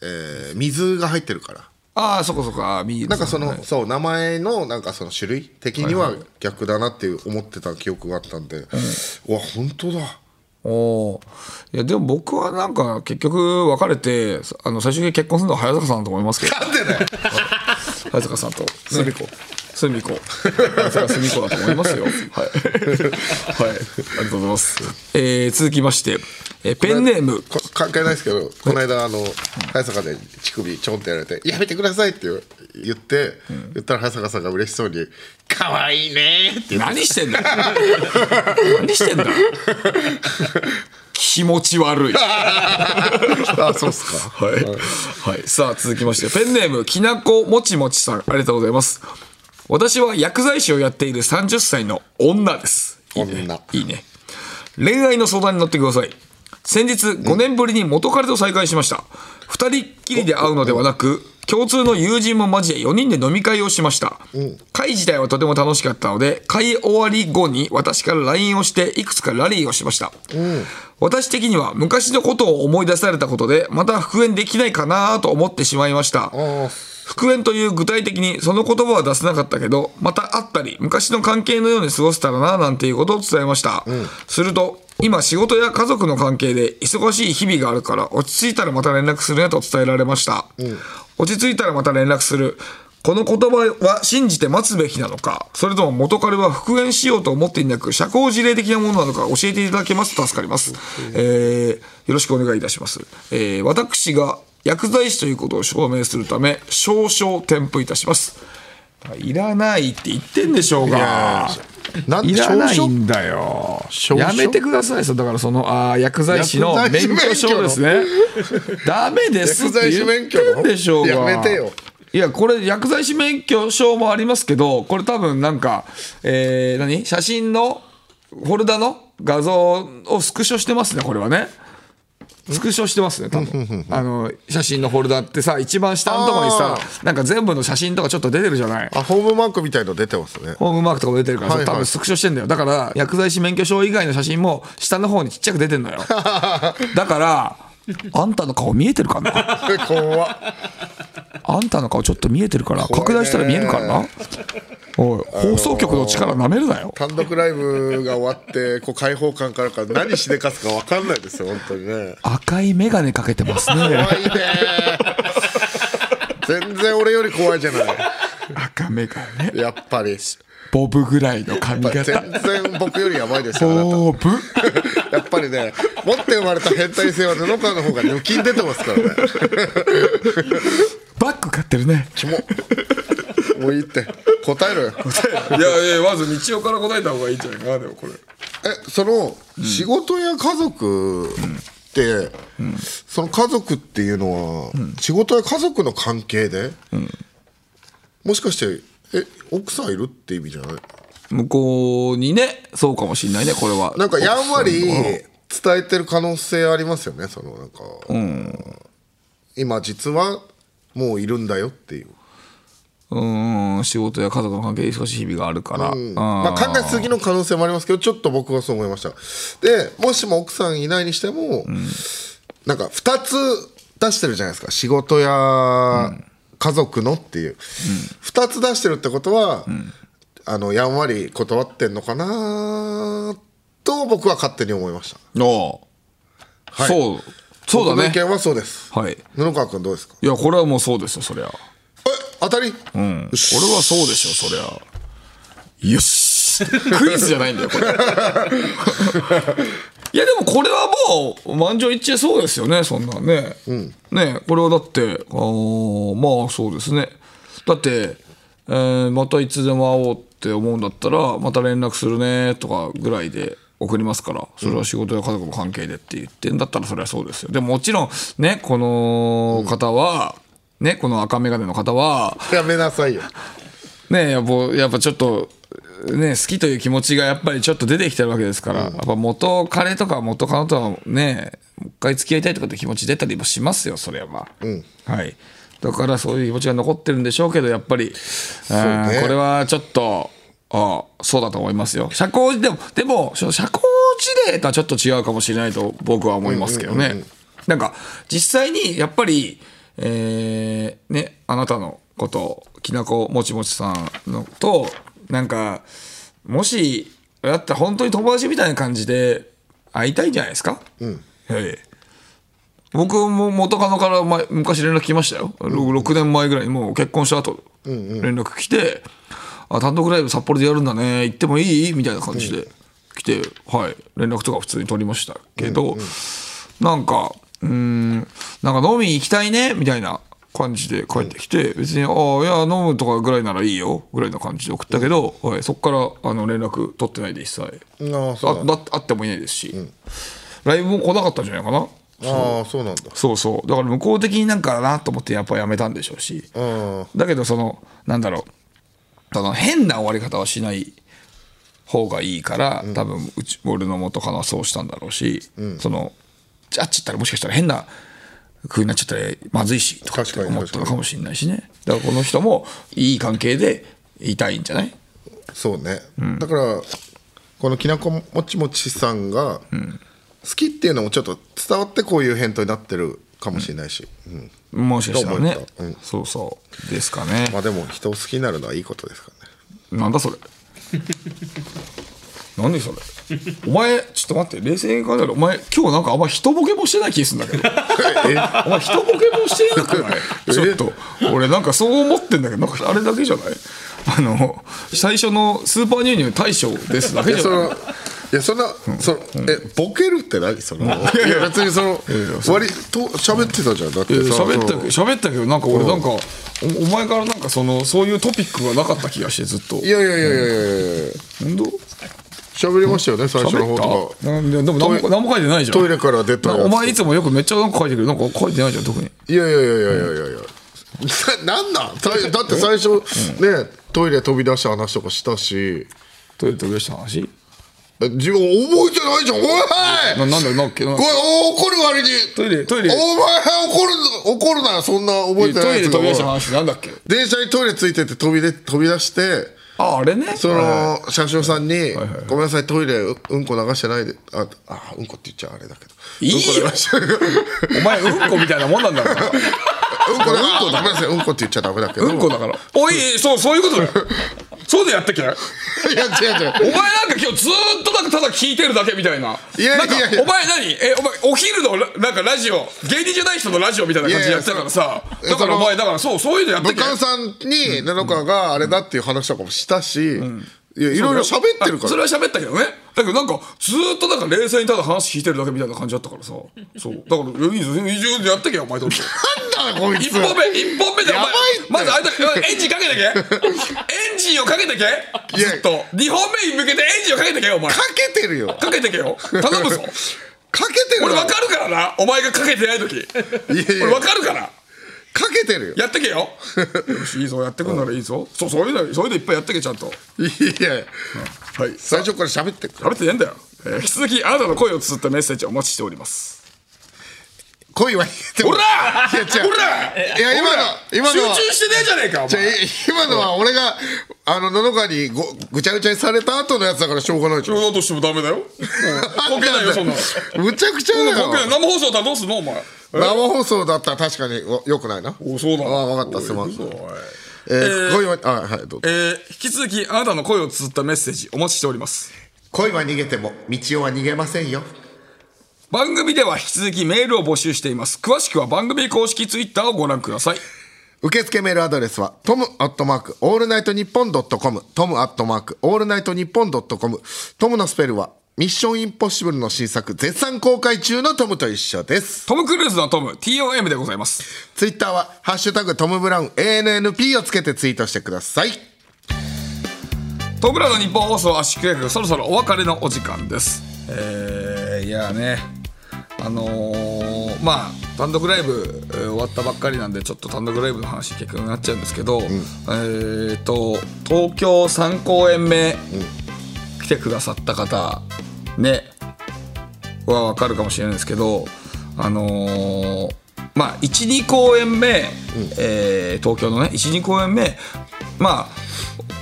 えー水が入ってるからああ、そこそこ、ああ。なんかその、はい。そう名前のなんかその種類的には逆だなって思ってた記憶があったんで、うわ本当だ。おー。いや、でも僕はなんか結局別れて、あの、最終的に結婚するのは早坂さんだと思いますけど。なんでだよ 早坂さんと。すみこ。すみこ。早坂すみこだと思いますよ。はい、はい、ありがとうございます、えー、続きまして、えーペンネーム。こ関係ないですけどこの間あの早坂で乳首ちょんってやられて「やめてください」って言って、言ったら早坂さんが嬉しそうに「可愛いね」って。何してんだよ。何してんだ 気持ち悪い。あそうっすか。はい、はい、さあ続きましてペンネームきなこもちもちさん。ありがとうございます。私は薬剤師をやっている30歳の女です。いいね。いいね。恋愛の相談に乗ってください。先日5年ぶりに元彼と再会しました。2人っきりで会うのではなく共通の友人も交え4人で飲み会をしました、会自体はとても楽しかったので会終わり後に私から LINE をしていくつかラリーをしました、私的には昔のことを思い出されたことでまた復縁できないかなと思ってしまいました。復縁という具体的にその言葉は出せなかったけどまた会ったり昔の関係のように過ごせたらななんていうことを伝えました、すると今仕事や家族の関係で忙しい日々があるから落ち着いたらまた連絡するねと伝えられました、落ち着いたらまた連絡する。この言葉は信じて待つべきなのかそれとも元彼は復縁しようと思っていなく社交辞令的なものなのか教えていただけますと助かります、えーよろしくお願いいたします、えー私が薬剤師ということを証明するため少々添付いたしますいらないって言ってんでしょうが。なんいらないんだよ。やめてくださいそだからそのあー薬剤師の免許証ですね。ダメですって言ってんでしょうが。やめてよ。いやこれ薬剤師免許証もありますけどこれ多分なんかえー、何？写真のフォルダの画像をスクショしてますねこれはねスクショしてますね多分。あの写真のフォルダってさ一番下のところにさなんか全部の写真とかちょっと出てるじゃない？あホームマークみたいの出てますね。ホームマークとかも出てるからさ、はいはい。多分スクショしてんだよ。だから薬剤師免許証以外の写真も下の方にちっちゃく出てんのよ。だからあんたの顔見えてるかな？怖っ。あんたの顔ちょっと見えてるから拡大したら見えるからなおい放送局の力なめるなよ。単独ライブが終わってこう開放感からか何しでかすか分かんないですよ本当にね。赤い眼鏡かけてますね。怖いね。全然俺より怖いじゃない。赤眼鏡やっぱり。ボブぐらいの髪型。全然僕よりやばいですよボブ？やっぱりね持って生まれた変態性は布川の方が抜きん出てますからね。バッグ買ってるね。キモもういいって答えろよ。いやいやまず道夫から答えた方がいいんじゃないかなでもこれ。えその仕事や家族って、その家族っていうのは、仕事や家族の関係で、もしかしてえ奥さんいるって意味じゃない？向こうにねそうかもしんないねこれは。なんかやんわり伝えてる可能性ありますよねそのなんか、今実はもういるんだよっていう、うーん仕事や家族の関係で少し日々があるから、うん。まあ、考えすぎの可能性もありますけどちょっと僕はそう思いました。でもしも奥さんいないにしても、なんか2つ出してるじゃないですか。仕事や家族のっていう、2つ出してるってことは、あのやんわり断ってんのかなと僕は勝手に思いました。おうはい。そう。そうだね。僕の意見はそうです。はい。布川君どうですか？いやこれはもうそうですよそりゃ当たり？うん。これはそうでしょそりゃ。よし。クイズじゃないんだよこれ。いやでもこれはもう満場一致そうですよねそんなんね、ねこれはだってあーまあそうですね。だって、えーまたいつでも会おうって思うんだったらまた連絡するねとかぐらいで送りますからそれは仕事や家族の関係でって言ってんだったらそれはそうですよ。でももちろんねこの方は、ねこの赤眼鏡の方は。やめなさいよ。ねやっぱやっぱちょっとね好きという気持ちがやっぱりちょっと出てきてるわけですから、やっぱ元彼とか元カノとはねもう一回付き合いたいとかって気持ち出たりもしますよそれは。まあ、はい。だからそういう気持ちが残ってるんでしょうけどやっぱり、ね。これはちょっとあそうだと思いますよ。社交でもでも社交辞令とはちょっと違うかもしれないと僕は思いますけどね、なんか実際にやっぱりえーねあなたのこときなこもちもちさんのとなんかもしだったら本当に友達みたいな感じで会いたいんじゃないですか、はい僕も元カノから前昔連絡来ましたよ、6年前ぐらいにもう結婚した後連絡来て、あ単独ライブ札幌でやるんだね行ってもいい？みたいな感じで来て、はい連絡とか普通に取りましたけど、なんかうーんなんか飲み行きたいねみたいな感じで帰ってきて、別に「ああいや飲むとかぐらいならいいよ」ぐらいな感じで送ったけど、はい、そこからあの連絡取ってないで一切ああそうあだ会ってもいないですし、ライブも来なかったんじゃないかな。ああそうなんだ。そうそう。だから向こう的になんかなと思ってやっぱやめたんでしょうし。うん。だけどそのなんだろう。その変な終わり方はしない方がいいから、多分うち俺の元カノはそうしたんだろうし、そのあっちったらもしかしたら変な風になっちゃったらまずいしとかって思ったのかもしれないしね。だからこの人もいい関係でいたいんじゃない？そうね、だからこのきなこもちもちさんが好きっていうのもちょっと伝わってこういう返答になってるかもしれないし、うん。もしかしたらね。うん。そうそう。ですかね。まあでも人を好きになるのはいいことですからね。なんだそれ何それ。お前ちょっと待って冷静に考えたらお前今日なんかあんま人ボケもしてない気するんだけど。お前人ボケもしてなくないちょっと俺なんかそう思ってんだけどなんかあれだけじゃない？あの最初のスーパーニューニュー大将ですだけじゃない？いやそんな、そのえボケるって何？そのいや別にその割と喋ってたじゃん。だって喋ったったけどなんか俺なんかおお前からなんかそのそういうトピックがなかった気がしてずっと。いやいやいやいやいやいや本当？喋りましたよね最初の方と喋ったなんででも何も何も書いてないじゃん。トイレから出たお前いつもよくめっちゃなんか書いてるけどなんか書いてないじゃん特に。いやいやいやいやいやいや なんなん？さだって最初ねトイレ飛び出した話とかしたし。トイレ飛び出した話？自分覚えてないじゃん。おい！ななんだよなんかなこれ怒る割に。トイレトイレ。お前怒る怒るなよそんな覚えてないトイレ飛び出した話なんだっけ？電車にトイレついてて飛びで飛び出してああれね？そはいの車掌さんに「ごめんなさいトイレううんこ流してないで」ああうんこって言っちゃあれだけど。いいよ。うんお前うんこみたいなもんなんだから うんこだからごめんなさいうんこって言っちゃダメだけど。うんこだから。おいそうそういうことだ。よそうでやってけ いや違う違う。お前なんか今日ずーっとなんかただ聞いてるだけみたいな。いやいやなんかお前何？えお前お昼のラなんかラジオ芸人じゃない人のラジオみたいな感じでやってたからさ。だからお前だからそうそういうのやって武け漢さんに布川があれだっていう話とかもしたし、いやいろいろ喋ってるから。あそれは喋ったけどね。だけどなんかずーっとなんか冷静にただ話聞いてるだけみたいな感じだったからさ。そう。だからいいぞいいぞやってけよお前となんだこいつ。一本目一本目でお前まずあれだエンジンかけてけ。エンジンをかけてけ。ずっと。二本目に向けてエンジンをかけてけよお前。かけてるよ。かけてけよ。頼むぞ。かけてる俺分かるからな。お前がかけてない時。いやいや。俺分かるからかけてるよ。やってけよ。よ しいいぞやってくんならいいぞ。そうそういうのそういうのいっぱいやってけちゃんと。いやはい。最初から喋ってる喋ってねえんだよ、えー引き続きあなたの声を綴ったメッセージをお待ちしております。恋はほらいや違う。ほらいや今の今のは。集中してねえじゃねえかおじゃ前今のは俺があの野々川にごぐちゃぐちゃにされた後のやつだからしょうがないじゃん。だとしてもダメだよ。関係ないよそんなの。むちゃくちゃだよ。関係ない。生放送だったらどうすんのお前生放送だったら確かにおよくないな？おそうだああ分かった。すまん。えー恋はあはいどうぞ。えー引き続きあなたの声を綴ったメッセージお待ちしております。恋は逃げても道夫は逃げませんよ。番組では引き続きメールを募集しています。詳しくは番組公式ツイッターをご覧ください。受付メールアドレスはトムアットマークオールナイトニッポンドットコムトムアットマークオールナイトニッポンドットコムトムのスペルはミッションインポッシブルの新作絶賛公開中のトムと一緒です。トム・クルーズのトム TOM でございます。ツイッターはハッシュタグトムブラウン ANNP をつけてツイートしてください。トムブラの日本放送圧縮計画そろそろお別れのお時間です。えー、いやね。あのーまあ単独ライブ、えー終わったばっかりなんでちょっと単独ライブの話結局になっちゃうんですけど、えーと東京3公演目、来てくださった方ねは分かるかもしれないですけどあのーまあ12公演目、えー東京のね12公演目まあ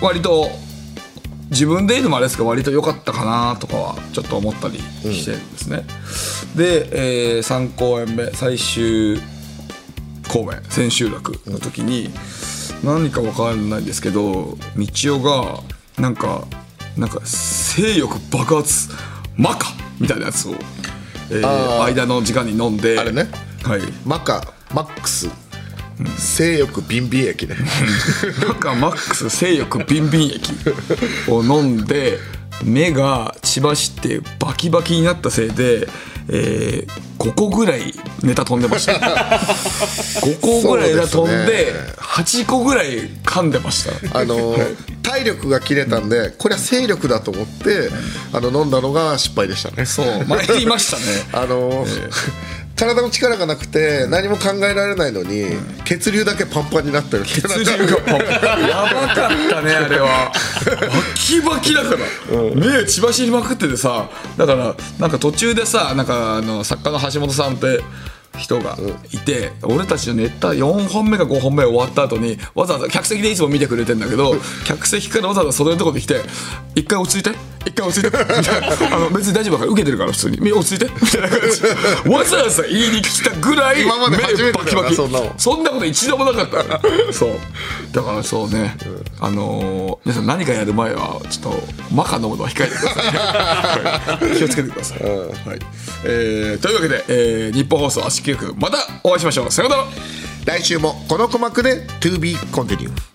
割と自分で言うのもあれですけど割と良かったかなとかはちょっと思ったりしてるんですね。で、え3公演目最終公演千秋楽の時に何か分かんないんですけど道夫がなんかなんか性欲爆発マカみたいなやつを、えー間の時間に飲んであれね。はい。マカマックス。性欲ビンビン液ね。なん。かマックス性欲ビンビン液を飲んで目が血走ってバキバキになったせいで、えー、5個ぐらいネタ飛んでました5 個ぐらいネタ飛んでです8個ぐらい噛んでました。あの体力が切れたんでこれは勢力だと思ってあの飲んだのが失敗でしたね。そう前言いましたね。あの体の力がなくて何も考えられないのに血流だけパンパンになってる血血流がパンパンやばかったねあれは。バキバキだから、目血走りまくっててさだからなんか途中でさなんかあの作家の橋本さんって人がいて、俺たちのネタ4本目か5本目終わった後にわざわざ客席でいつも見てくれてんだけど 客席からわざわざ袖のとこで来て「一回落ち着いて？一回落ち着いて」みたいな。あの別に大丈夫だから受けてるから普通に。み落ち着いて」みたいな感じ。でわざわざ言いに来たぐらい今まで初めてそんなの。そんなこと一度もなかった。そう。だからそうね、あのー皆さん何かやる前はちょっとマカ飲むのは控えてください、はい。気をつけてください、はい。えーというわけで、えー日本放送足球区またお会いしましょう。さようなら。来週もこの鼓膜で TOBECONTINUE